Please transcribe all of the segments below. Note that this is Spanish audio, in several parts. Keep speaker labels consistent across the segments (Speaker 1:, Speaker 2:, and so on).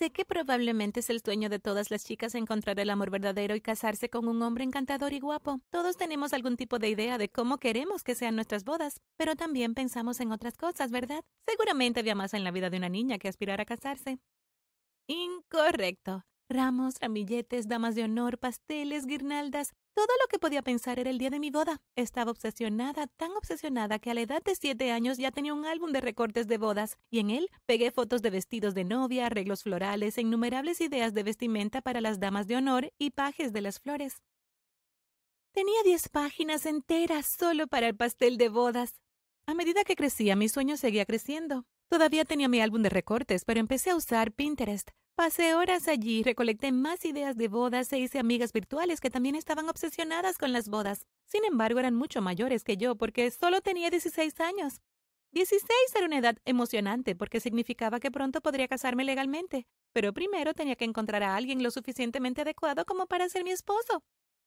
Speaker 1: Sé que probablemente es el sueño de todas las chicas encontrar el amor verdadero y casarse con un hombre encantador y guapo. Todos tenemos algún tipo de idea de cómo queremos que sean nuestras bodas, pero también pensamos en otras cosas, ¿verdad? Seguramente había más en la vida de una niña que aspirar a casarse. Incorrecto. Ramos, ramilletes, damas de honor, pasteles, guirnaldas, todo lo que podía pensar era el día de mi boda. Estaba obsesionada, tan obsesionada que a la edad de siete años ya tenía un álbum de recortes de bodas, y en él pegué fotos de vestidos de novia, arreglos florales e innumerables ideas de vestimenta para las damas de honor y pajes de las flores. Tenía diez páginas enteras solo para el pastel de bodas. A medida que crecía, mi sueño seguía creciendo. Todavía tenía mi álbum de recortes, pero empecé a usar Pinterest. Pasé horas allí, recolecté más ideas de bodas e hice amigas virtuales que también estaban obsesionadas con las bodas. Sin embargo, eran mucho mayores que yo porque solo tenía 16 años. 16 era una edad emocionante porque significaba que pronto podría casarme legalmente, pero primero tenía que encontrar a alguien lo suficientemente adecuado como para ser mi esposo.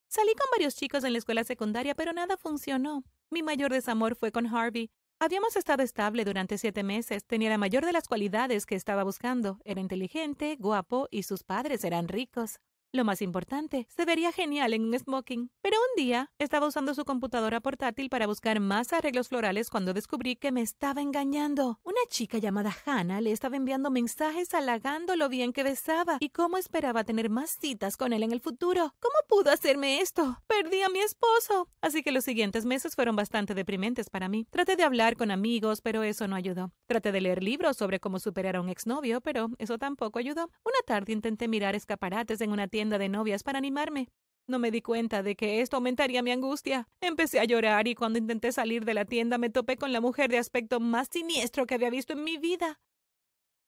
Speaker 1: Salí con varios chicos en la escuela secundaria, pero nada funcionó. Mi mayor desamor fue con Harvey, Habíamos estado estable durante siete meses. Tenía la mayor de las cualidades que estaba buscando. Era inteligente, guapo y sus padres eran ricos. Lo más importante, se vería genial en un smoking. Pero un día estaba usando su computadora portátil para buscar más arreglos florales cuando descubrí que me estaba engañando. Una chica llamada Hannah le estaba enviando mensajes halagando lo bien que besaba y cómo esperaba tener más citas con él en el futuro. ¿Cómo pudo hacerme esto? Perdí a mi esposo. Así que los siguientes meses fueron bastante deprimentes para mí. Traté de hablar con amigos, pero eso no ayudó. Traté de leer libros sobre cómo superar a un exnovio, pero eso tampoco ayudó. Una tarde intenté mirar escaparates en una tienda de novias para animarme. No me di cuenta de que esto aumentaría mi angustia. Empecé a llorar y cuando intenté salir de la tienda me topé con la mujer de aspecto más siniestro que había visto en mi vida.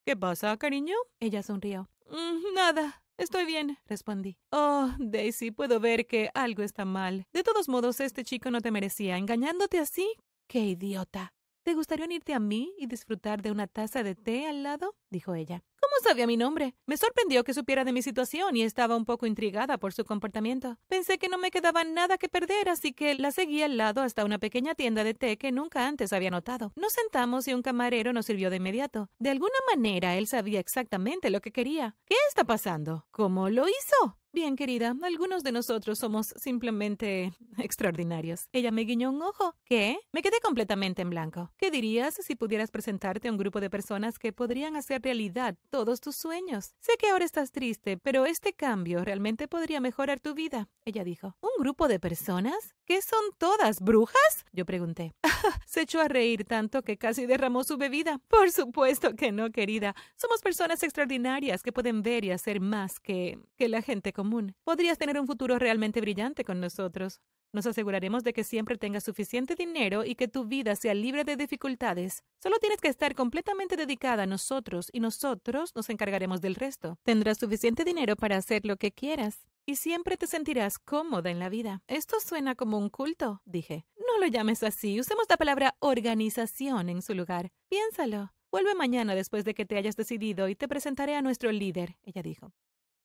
Speaker 1: ¿Qué pasa, cariño? Ella sonrió. Mm, nada. Estoy bien, respondí. Oh, Daisy, puedo ver que algo está mal. De todos modos, este chico no te merecía, engañándote así. ¡Qué idiota! ¿Te gustaría unirte a mí y disfrutar de una taza de té al lado? Dijo ella. ¿Cómo sabía mi nombre? Me sorprendió que supiera de mi situación y estaba un poco intrigada por su comportamiento. Pensé que no me quedaba nada que perder, así que la seguí al lado hasta una pequeña tienda de té que nunca antes había notado. Nos sentamos y un camarero nos sirvió de inmediato. De alguna manera él sabía exactamente lo que quería. ¿Qué está pasando? ¿Cómo lo hizo? Bien, querida, algunos de nosotros somos simplemente extraordinarios. Ella me guiñó un ojo. ¿Qué? Me quedé completamente en blanco. ¿Qué dirías si pudieras presentarte a un grupo de personas que podrían hacer realidad todos tus sueños? Sé que ahora estás triste, pero este cambio realmente podría mejorar tu vida, ella dijo. ¿Un grupo de personas? ¿Qué son todas? ¿Brujas? Yo pregunté. Se echó a reír tanto que casi derramó su bebida. Por supuesto que no, querida. Somos personas extraordinarias que pueden ver y hacer más que, que la gente común Podrías tener un futuro realmente brillante con nosotros. Nos aseguraremos de que siempre tengas suficiente dinero y que tu vida sea libre de dificultades. Solo tienes que estar completamente dedicada a nosotros y nosotros nos encargaremos del resto. Tendrás suficiente dinero para hacer lo que quieras y siempre te sentirás cómoda en la vida. Esto suena como un culto, dije. No lo llames así, usemos la palabra organización en su lugar. Piénsalo. Vuelve mañana después de que te hayas decidido y te presentaré a nuestro líder, ella dijo.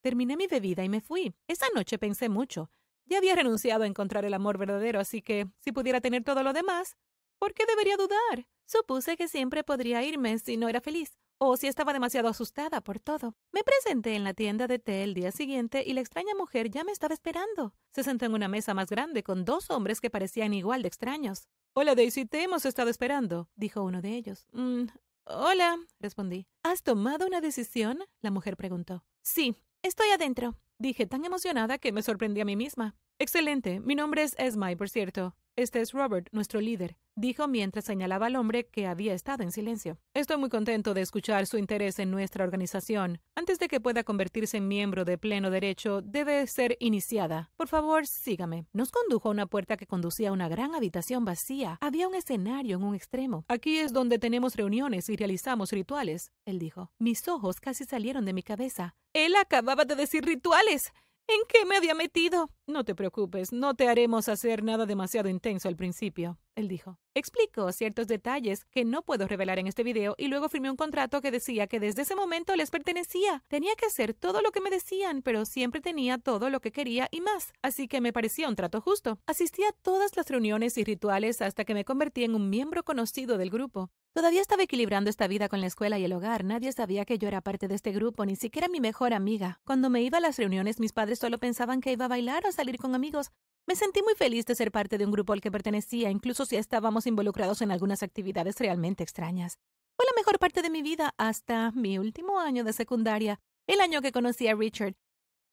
Speaker 1: Terminé mi bebida y me fui. Esa noche pensé mucho. Ya había renunciado a encontrar el amor verdadero, así que si pudiera tener todo lo demás, ¿por qué debería dudar? Supuse que siempre podría irme si no era feliz, o si estaba demasiado asustada por todo. Me presenté en la tienda de té el día siguiente y la extraña mujer ya me estaba esperando. Se sentó en una mesa más grande con dos hombres que parecían igual de extraños. Hola Daisy, te hemos estado esperando, dijo uno de ellos. Mm, hola, respondí. ¿Has tomado una decisión? La mujer preguntó. Sí, Estoy adentro, dije tan emocionada que me sorprendí a mí misma. Excelente. Mi nombre es Esmay, por cierto. Este es Robert, nuestro líder, dijo mientras señalaba al hombre que había estado en silencio. Estoy muy contento de escuchar su interés en nuestra organización. Antes de que pueda convertirse en miembro de pleno derecho, debe ser iniciada. Por favor, sígame. Nos condujo a una puerta que conducía a una gran habitación vacía. Había un escenario en un extremo. Aquí es donde tenemos reuniones y realizamos rituales, él dijo. Mis ojos casi salieron de mi cabeza. Él acababa de decir rituales. ¿En qué me había metido? No te preocupes, no te haremos hacer nada demasiado intenso al principio, él dijo. Explico ciertos detalles que no puedo revelar en este video y luego firmé un contrato que decía que desde ese momento les pertenecía. Tenía que hacer todo lo que me decían, pero siempre tenía todo lo que quería y más, así que me parecía un trato justo. Asistí a todas las reuniones y rituales hasta que me convertí en un miembro conocido del grupo. Todavía estaba equilibrando esta vida con la escuela y el hogar. Nadie sabía que yo era parte de este grupo, ni siquiera mi mejor amiga. Cuando me iba a las reuniones, mis padres solo pensaban que iba a bailar o salir con amigos. Me sentí muy feliz de ser parte de un grupo al que pertenecía, incluso si estábamos involucrados en algunas actividades realmente extrañas. Fue la mejor parte de mi vida hasta mi último año de secundaria, el año que conocí a Richard.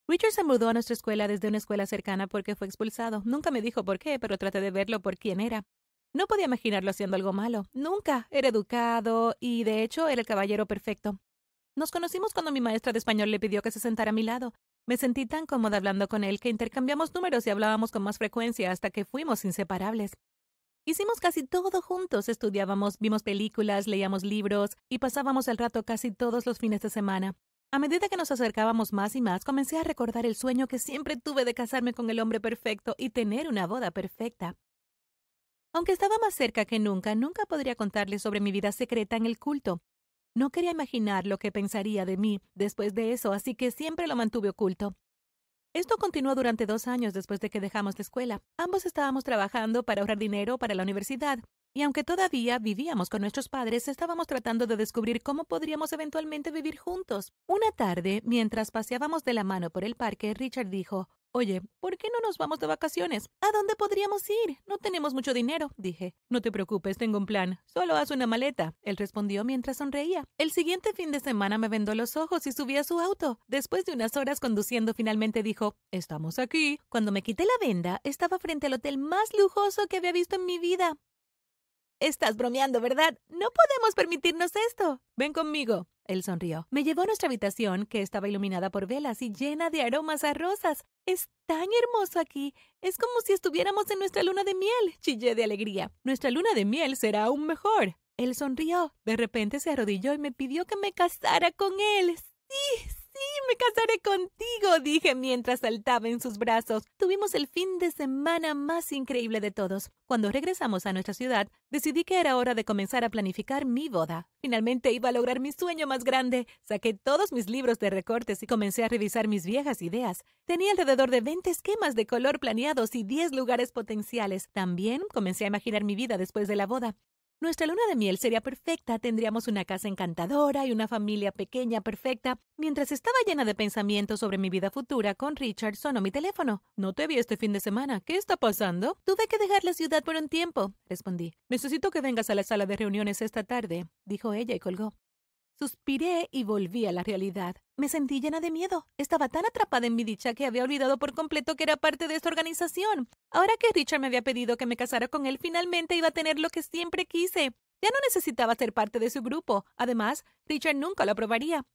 Speaker 1: Richard se mudó a nuestra escuela desde una escuela cercana porque fue expulsado. Nunca me dijo por qué, pero traté de verlo por quién era. No podía imaginarlo haciendo algo malo. Nunca. Era educado y, de hecho, era el caballero perfecto. Nos conocimos cuando mi maestra de español le pidió que se sentara a mi lado. Me sentí tan cómoda hablando con él que intercambiamos números y hablábamos con más frecuencia hasta que fuimos inseparables. Hicimos casi todo juntos, estudiábamos, vimos películas, leíamos libros y pasábamos el rato casi todos los fines de semana. A medida que nos acercábamos más y más, comencé a recordar el sueño que siempre tuve de casarme con el hombre perfecto y tener una boda perfecta. Aunque estaba más cerca que nunca, nunca podría contarle sobre mi vida secreta en el culto. No quería imaginar lo que pensaría de mí después de eso, así que siempre lo mantuve oculto. Esto continuó durante dos años después de que dejamos la escuela. Ambos estábamos trabajando para ahorrar dinero para la universidad, y aunque todavía vivíamos con nuestros padres, estábamos tratando de descubrir cómo podríamos eventualmente vivir juntos. Una tarde, mientras paseábamos de la mano por el parque, Richard dijo, Oye, ¿por qué no nos vamos de vacaciones? ¿A dónde podríamos ir? No tenemos mucho dinero, dije. No te preocupes, tengo un plan. Solo haz una maleta. Él respondió mientras sonreía. El siguiente fin de semana me vendó los ojos y subí a su auto. Después de unas horas conduciendo, finalmente dijo, Estamos aquí. Cuando me quité la venda, estaba frente al hotel más lujoso que había visto en mi vida. Estás bromeando, ¿verdad? No podemos permitirnos esto. Ven conmigo. Él sonrió. Me llevó a nuestra habitación, que estaba iluminada por velas y llena de aromas a rosas. Es tan hermoso aquí. Es como si estuviéramos en nuestra luna de miel. Chillé de alegría. Nuestra luna de miel será aún mejor. Él sonrió. De repente se arrodilló y me pidió que me casara con él. Sí, me casaré contigo, dije mientras saltaba en sus brazos. Tuvimos el fin de semana más increíble de todos. Cuando regresamos a nuestra ciudad, decidí que era hora de comenzar a planificar mi boda. Finalmente iba a lograr mi sueño más grande. Saqué todos mis libros de recortes y comencé a revisar mis viejas ideas. Tenía alrededor de 20 esquemas de color planeados y 10 lugares potenciales. También comencé a imaginar mi vida después de la boda. Nuestra luna de miel sería perfecta, tendríamos una casa encantadora y una familia pequeña perfecta. Mientras estaba llena de pensamientos sobre mi vida futura, con Richard sonó mi teléfono. No te vi este fin de semana. ¿Qué está pasando? Tuve que dejar la ciudad por un tiempo, respondí. Necesito que vengas a la sala de reuniones esta tarde, dijo ella y colgó. Suspiré y volví a la realidad. Me sentí llena de miedo. Estaba tan atrapada en mi dicha que había olvidado por completo que era parte de esta organización. Ahora que Richard me había pedido que me casara con él, finalmente iba a tener lo que siempre quise. Ya no necesitaba ser parte de su grupo. Además, Richard nunca lo aprobaría.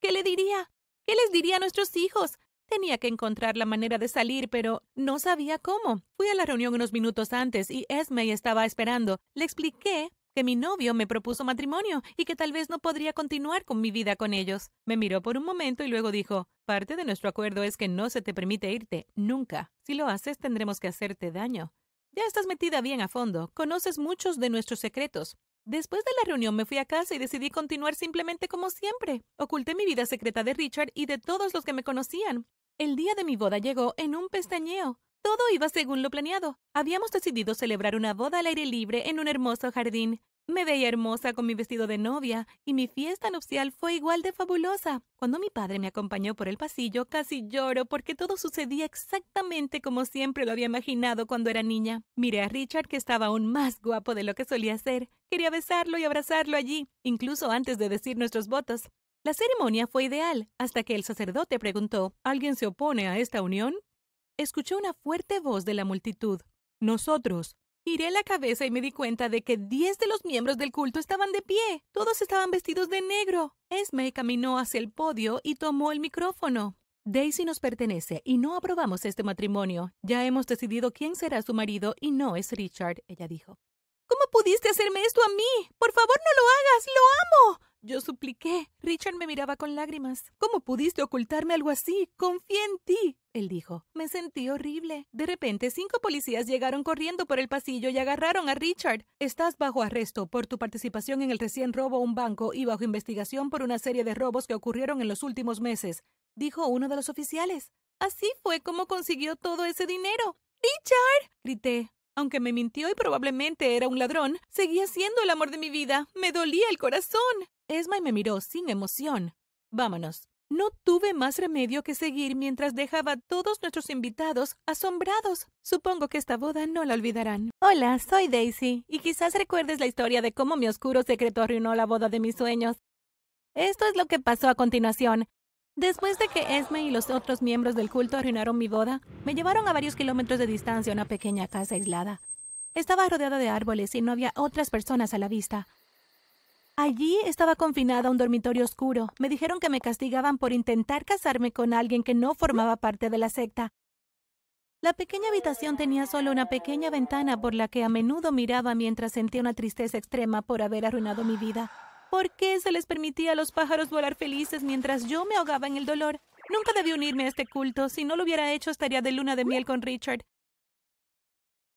Speaker 1: ¿Qué le diría? ¿Qué les diría a nuestros hijos? Tenía que encontrar la manera de salir, pero no sabía cómo. Fui a la reunión unos minutos antes y Esme estaba esperando. Le expliqué que mi novio me propuso matrimonio y que tal vez no podría continuar con mi vida con ellos. Me miró por un momento y luego dijo, parte de nuestro acuerdo es que no se te permite irte, nunca. Si lo haces tendremos que hacerte daño. Ya estás metida bien a fondo, conoces muchos de nuestros secretos. Después de la reunión me fui a casa y decidí continuar simplemente como siempre. Oculté mi vida secreta de Richard y de todos los que me conocían. El día de mi boda llegó en un pestañeo. Todo iba según lo planeado. Habíamos decidido celebrar una boda al aire libre en un hermoso jardín. Me veía hermosa con mi vestido de novia y mi fiesta nupcial fue igual de fabulosa. Cuando mi padre me acompañó por el pasillo, casi lloro porque todo sucedía exactamente como siempre lo había imaginado cuando era niña. Miré a Richard que estaba aún más guapo de lo que solía ser. Quería besarlo y abrazarlo allí, incluso antes de decir nuestros votos. La ceremonia fue ideal, hasta que el sacerdote preguntó ¿Alguien se opone a esta unión? Escuché una fuerte voz de la multitud. Nosotros. Giré la cabeza y me di cuenta de que diez de los miembros del culto estaban de pie. Todos estaban vestidos de negro. Esme caminó hacia el podio y tomó el micrófono. Daisy nos pertenece y no aprobamos este matrimonio. Ya hemos decidido quién será su marido y no es Richard, ella dijo. ¿Cómo pudiste hacerme esto a mí? Por favor, no lo hagas. Lo amo. Yo supliqué. Richard me miraba con lágrimas. ¿Cómo pudiste ocultarme algo así? Confié en ti. Él dijo. Me sentí horrible. De repente, cinco policías llegaron corriendo por el pasillo y agarraron a Richard. Estás bajo arresto por tu participación en el recién robo a un banco y bajo investigación por una serie de robos que ocurrieron en los últimos meses, dijo uno de los oficiales. Así fue como consiguió todo ese dinero. Richard. grité. Aunque me mintió y probablemente era un ladrón, seguía siendo el amor de mi vida. Me dolía el corazón. Esme me miró sin emoción. Vámonos. No tuve más remedio que seguir mientras dejaba a todos nuestros invitados asombrados. Supongo que esta boda no la olvidarán. Hola, soy Daisy, y quizás recuerdes la historia de cómo mi oscuro secreto arruinó la boda de mis sueños. Esto es lo que pasó a continuación. Después de que Esme y los otros miembros del culto arruinaron mi boda, me llevaron a varios kilómetros de distancia a una pequeña casa aislada. Estaba rodeada de árboles y no había otras personas a la vista. Allí estaba confinada a un dormitorio oscuro. Me dijeron que me castigaban por intentar casarme con alguien que no formaba parte de la secta. La pequeña habitación tenía solo una pequeña ventana por la que a menudo miraba mientras sentía una tristeza extrema por haber arruinado mi vida. ¿Por qué se les permitía a los pájaros volar felices mientras yo me ahogaba en el dolor? Nunca debí unirme a este culto. Si no lo hubiera hecho, estaría de luna de miel con Richard.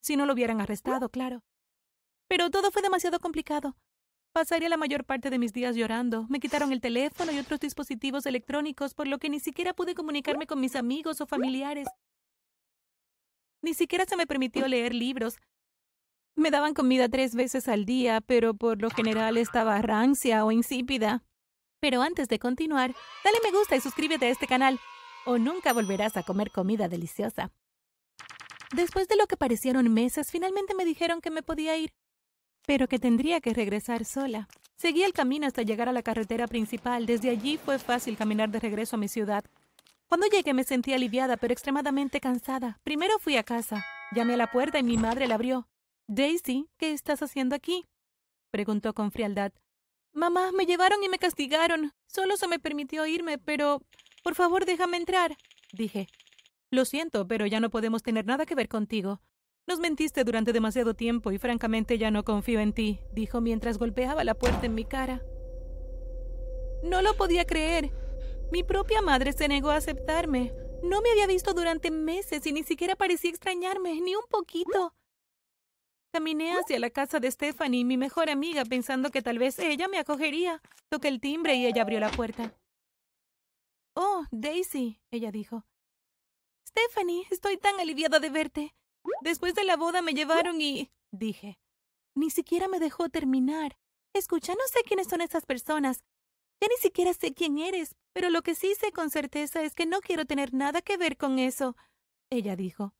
Speaker 1: Si no lo hubieran arrestado, claro. Pero todo fue demasiado complicado. Pasaría la mayor parte de mis días llorando. Me quitaron el teléfono y otros dispositivos electrónicos, por lo que ni siquiera pude comunicarme con mis amigos o familiares. Ni siquiera se me permitió leer libros. Me daban comida tres veces al día, pero por lo general estaba rancia o insípida. Pero antes de continuar, dale me gusta y suscríbete a este canal, o nunca volverás a comer comida deliciosa. Después de lo que parecieron meses, finalmente me dijeron que me podía ir pero que tendría que regresar sola. Seguí el camino hasta llegar a la carretera principal. Desde allí fue fácil caminar de regreso a mi ciudad. Cuando llegué me sentí aliviada, pero extremadamente cansada. Primero fui a casa. Llamé a la puerta y mi madre la abrió. Daisy, ¿qué estás haciendo aquí? preguntó con frialdad. Mamá, me llevaron y me castigaron. Solo se me permitió irme, pero... Por favor, déjame entrar, dije. Lo siento, pero ya no podemos tener nada que ver contigo. Nos mentiste durante demasiado tiempo y francamente ya no confío en ti, dijo mientras golpeaba la puerta en mi cara. No lo podía creer. Mi propia madre se negó a aceptarme. No me había visto durante meses y ni siquiera parecía extrañarme, ni un poquito. Caminé hacia la casa de Stephanie, mi mejor amiga, pensando que tal vez ella me acogería. Toqué el timbre y ella abrió la puerta. Oh, Daisy, ella dijo. Stephanie, estoy tan aliviada de verte. Después de la boda me llevaron y... dije. Ni siquiera me dejó terminar. Escucha, no sé quiénes son esas personas. Ya ni siquiera sé quién eres, pero lo que sí sé con certeza es que no quiero tener nada que ver con eso. Ella dijo.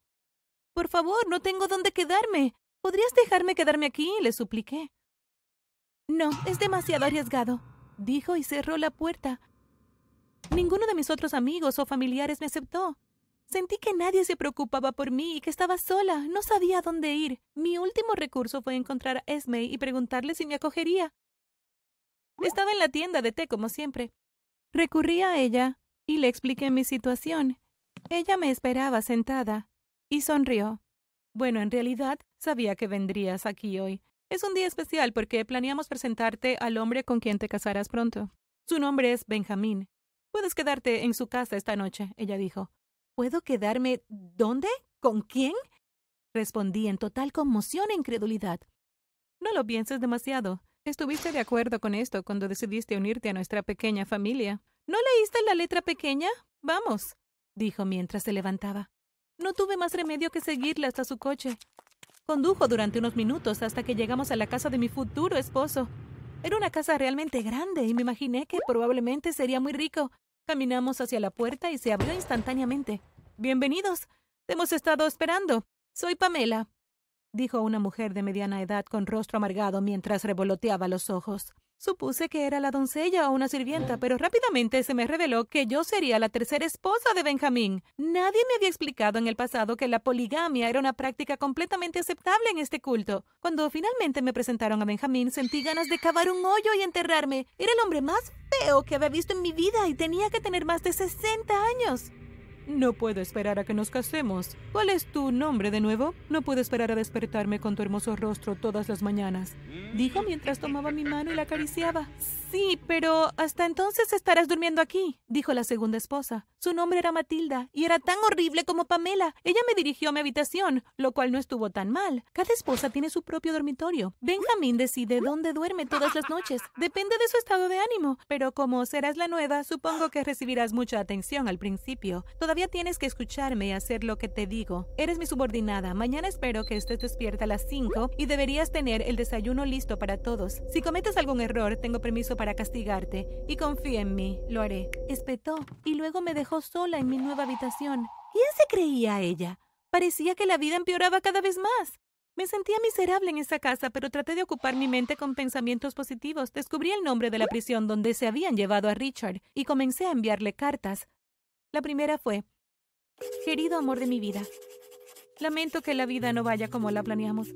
Speaker 1: Por favor, no tengo dónde quedarme. ¿Podrías dejarme quedarme aquí? le supliqué. No, es demasiado arriesgado, dijo y cerró la puerta. Ninguno de mis otros amigos o familiares me aceptó. Sentí que nadie se preocupaba por mí y que estaba sola. No sabía dónde ir. Mi último recurso fue encontrar a Esme y preguntarle si me acogería. Estaba en la tienda de té, como siempre. Recurrí a ella y le expliqué mi situación. Ella me esperaba sentada y sonrió. Bueno, en realidad sabía que vendrías aquí hoy. Es un día especial porque planeamos presentarte al hombre con quien te casarás pronto. Su nombre es Benjamín. Puedes quedarte en su casa esta noche, ella dijo. ¿Puedo quedarme dónde? ¿Con quién? Respondí en total conmoción e incredulidad. No lo pienses demasiado. Estuviste de acuerdo con esto cuando decidiste unirte a nuestra pequeña familia. ¿No leíste la letra pequeña? Vamos, dijo mientras se levantaba. No tuve más remedio que seguirle hasta su coche. Condujo durante unos minutos hasta que llegamos a la casa de mi futuro esposo. Era una casa realmente grande y me imaginé que probablemente sería muy rico, Caminamos hacia la puerta y se abrió instantáneamente. Bienvenidos. Te hemos estado esperando. Soy Pamela, dijo una mujer de mediana edad con rostro amargado mientras revoloteaba los ojos. Supuse que era la doncella o una sirvienta, pero rápidamente se me reveló que yo sería la tercera esposa de Benjamín. Nadie me había explicado en el pasado que la poligamia era una práctica completamente aceptable en este culto. Cuando finalmente me presentaron a Benjamín, sentí ganas de cavar un hoyo y enterrarme. Era el hombre más feo que había visto en mi vida y tenía que tener más de 60 años. No puedo esperar a que nos casemos. ¿Cuál es tu nombre de nuevo? No puedo esperar a despertarme con tu hermoso rostro todas las mañanas. Dijo mientras tomaba mi mano y la acariciaba. Sí, pero hasta entonces estarás durmiendo aquí, dijo la segunda esposa. Su nombre era Matilda y era tan horrible como Pamela. Ella me dirigió a mi habitación, lo cual no estuvo tan mal. Cada esposa tiene su propio dormitorio. Benjamín decide dónde duerme todas las noches. Depende de su estado de ánimo, pero como serás la nueva, supongo que recibirás mucha atención al principio. Tienes que escucharme y hacer lo que te digo. Eres mi subordinada. Mañana espero que estés despierta a las 5 y deberías tener el desayuno listo para todos. Si cometes algún error, tengo permiso para castigarte. Y confía en mí, lo haré. Espetó y luego me dejó sola en mi nueva habitación. ¿Quién se creía ella? Parecía que la vida empeoraba cada vez más. Me sentía miserable en esa casa, pero traté de ocupar mi mente con pensamientos positivos. Descubrí el nombre de la prisión donde se habían llevado a Richard y comencé a enviarle cartas. La primera fue, Querido amor de mi vida, lamento que la vida no vaya como la planeamos.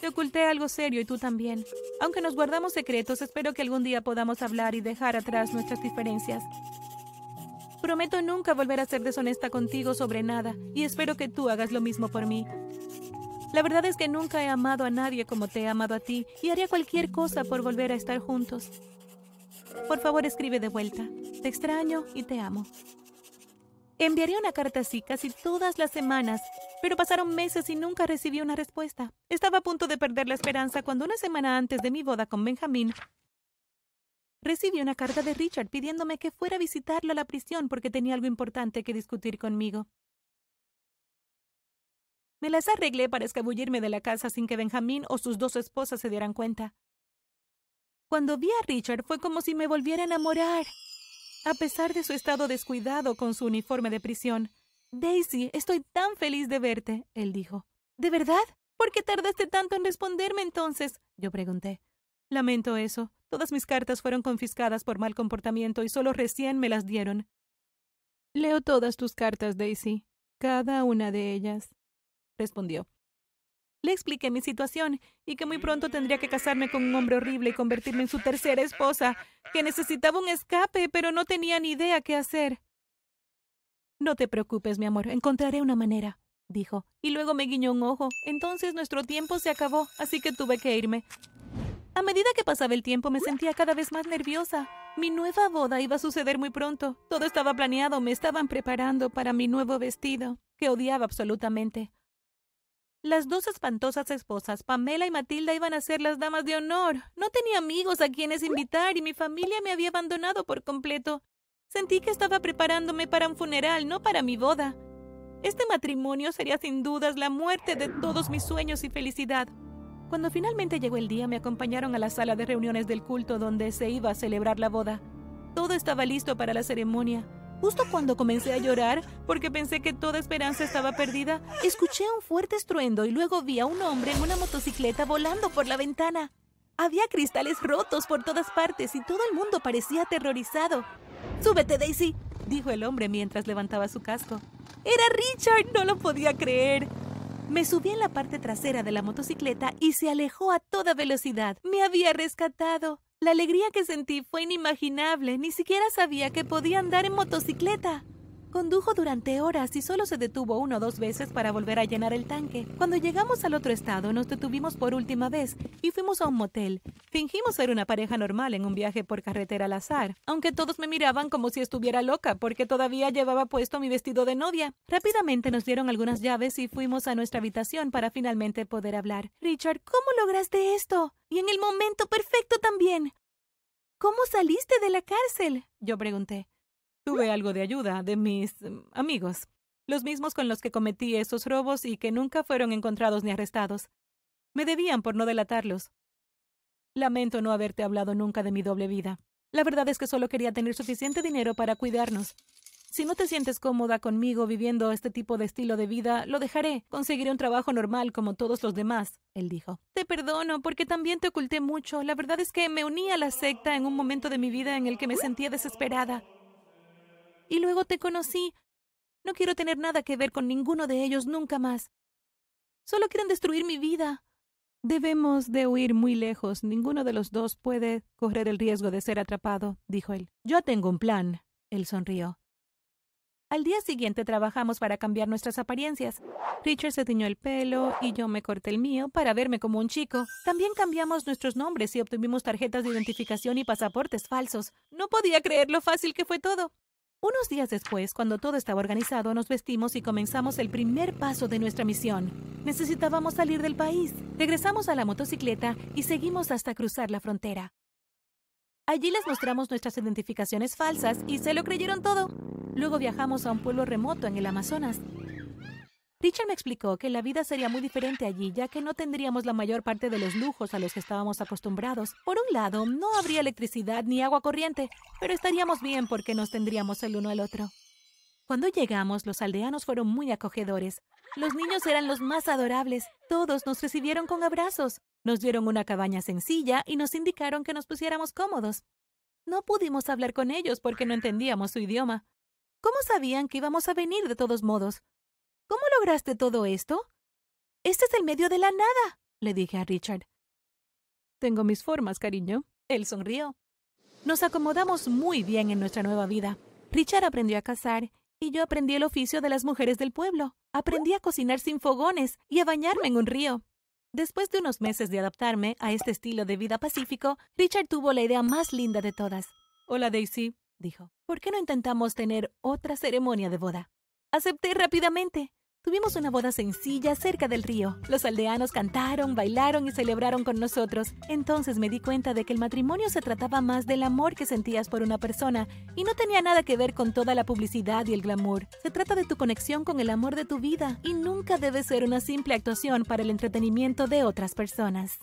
Speaker 1: Te oculté algo serio y tú también. Aunque nos guardamos secretos, espero que algún día podamos hablar y dejar atrás nuestras diferencias. Prometo nunca volver a ser deshonesta contigo sobre nada y espero que tú hagas lo mismo por mí. La verdad es que nunca he amado a nadie como te he amado a ti y haría cualquier cosa por volver a estar juntos. Por favor, escribe de vuelta. Te extraño y te amo. Enviaría una carta así casi todas las semanas, pero pasaron meses y nunca recibí una respuesta. Estaba a punto de perder la esperanza cuando una semana antes de mi boda con Benjamín, recibí una carta de Richard pidiéndome que fuera a visitarlo a la prisión porque tenía algo importante que discutir conmigo. Me las arreglé para escabullirme de la casa sin que Benjamín o sus dos esposas se dieran cuenta. Cuando vi a Richard fue como si me volviera a enamorar. A pesar de su estado descuidado con su uniforme de prisión. Daisy, estoy tan feliz de verte, él dijo. ¿De verdad? ¿Por qué tardaste tanto en responderme entonces? Yo pregunté. Lamento eso. Todas mis cartas fueron confiscadas por mal comportamiento y solo recién me las dieron. Leo todas tus cartas, Daisy. Cada una de ellas respondió. Le expliqué mi situación y que muy pronto tendría que casarme con un hombre horrible y convertirme en su tercera esposa, que necesitaba un escape, pero no tenía ni idea qué hacer. No te preocupes, mi amor, encontraré una manera, dijo, y luego me guiñó un ojo. Entonces nuestro tiempo se acabó, así que tuve que irme. A medida que pasaba el tiempo me sentía cada vez más nerviosa. Mi nueva boda iba a suceder muy pronto. Todo estaba planeado, me estaban preparando para mi nuevo vestido, que odiaba absolutamente. Las dos espantosas esposas, Pamela y Matilda, iban a ser las damas de honor. No tenía amigos a quienes invitar y mi familia me había abandonado por completo. Sentí que estaba preparándome para un funeral, no para mi boda. Este matrimonio sería sin dudas la muerte de todos mis sueños y felicidad. Cuando finalmente llegó el día, me acompañaron a la sala de reuniones del culto donde se iba a celebrar la boda. Todo estaba listo para la ceremonia. Justo cuando comencé a llorar, porque pensé que toda esperanza estaba perdida, escuché un fuerte estruendo y luego vi a un hombre en una motocicleta volando por la ventana. Había cristales rotos por todas partes y todo el mundo parecía aterrorizado. Súbete, Daisy, dijo el hombre mientras levantaba su casco. Era Richard, no lo podía creer. Me subí en la parte trasera de la motocicleta y se alejó a toda velocidad. Me había rescatado. La alegría que sentí fue inimaginable. Ni siquiera sabía que podía andar en motocicleta. Condujo durante horas y solo se detuvo una o dos veces para volver a llenar el tanque. Cuando llegamos al otro estado, nos detuvimos por última vez y fuimos a un motel. Fingimos ser una pareja normal en un viaje por carretera al azar, aunque todos me miraban como si estuviera loca porque todavía llevaba puesto mi vestido de novia. Rápidamente nos dieron algunas llaves y fuimos a nuestra habitación para finalmente poder hablar. Richard, ¿cómo lograste esto? Y en el momento perfecto también. ¿Cómo saliste de la cárcel? Yo pregunté. Tuve algo de ayuda de mis mm, amigos, los mismos con los que cometí esos robos y que nunca fueron encontrados ni arrestados. Me debían por no delatarlos. Lamento no haberte hablado nunca de mi doble vida. La verdad es que solo quería tener suficiente dinero para cuidarnos. Si no te sientes cómoda conmigo viviendo este tipo de estilo de vida, lo dejaré. Conseguiré un trabajo normal como todos los demás, él dijo. Te perdono porque también te oculté mucho. La verdad es que me uní a la secta en un momento de mi vida en el que me sentía desesperada. Y luego te conocí. No quiero tener nada que ver con ninguno de ellos nunca más. Solo quieren destruir mi vida. Debemos de huir muy lejos. Ninguno de los dos puede correr el riesgo de ser atrapado, dijo él. Yo tengo un plan. Él sonrió. Al día siguiente trabajamos para cambiar nuestras apariencias. Richard se tiñó el pelo y yo me corté el mío para verme como un chico. También cambiamos nuestros nombres y obtuvimos tarjetas de identificación y pasaportes falsos. No podía creer lo fácil que fue todo. Unos días después, cuando todo estaba organizado, nos vestimos y comenzamos el primer paso de nuestra misión. Necesitábamos salir del país. Regresamos a la motocicleta y seguimos hasta cruzar la frontera. Allí les mostramos nuestras identificaciones falsas y se lo creyeron todo. Luego viajamos a un pueblo remoto en el Amazonas. Richard me explicó que la vida sería muy diferente allí, ya que no tendríamos la mayor parte de los lujos a los que estábamos acostumbrados. Por un lado, no habría electricidad ni agua corriente, pero estaríamos bien porque nos tendríamos el uno al otro. Cuando llegamos, los aldeanos fueron muy acogedores. Los niños eran los más adorables. Todos nos recibieron con abrazos. Nos dieron una cabaña sencilla y nos indicaron que nos pusiéramos cómodos. No pudimos hablar con ellos porque no entendíamos su idioma. ¿Cómo sabían que íbamos a venir de todos modos? ¿Cómo lograste todo esto? Este es el medio de la nada, le dije a Richard. Tengo mis formas, cariño. Él sonrió. Nos acomodamos muy bien en nuestra nueva vida. Richard aprendió a cazar y yo aprendí el oficio de las mujeres del pueblo. Aprendí a cocinar sin fogones y a bañarme en un río. Después de unos meses de adaptarme a este estilo de vida pacífico, Richard tuvo la idea más linda de todas. Hola, Daisy, dijo. ¿Por qué no intentamos tener otra ceremonia de boda? Acepté rápidamente. Tuvimos una boda sencilla cerca del río. Los aldeanos cantaron, bailaron y celebraron con nosotros. Entonces me di cuenta de que el matrimonio se trataba más del amor que sentías por una persona y no tenía nada que ver con toda la publicidad y el glamour. Se trata de tu conexión con el amor de tu vida y nunca debe ser una simple actuación para el entretenimiento de otras personas.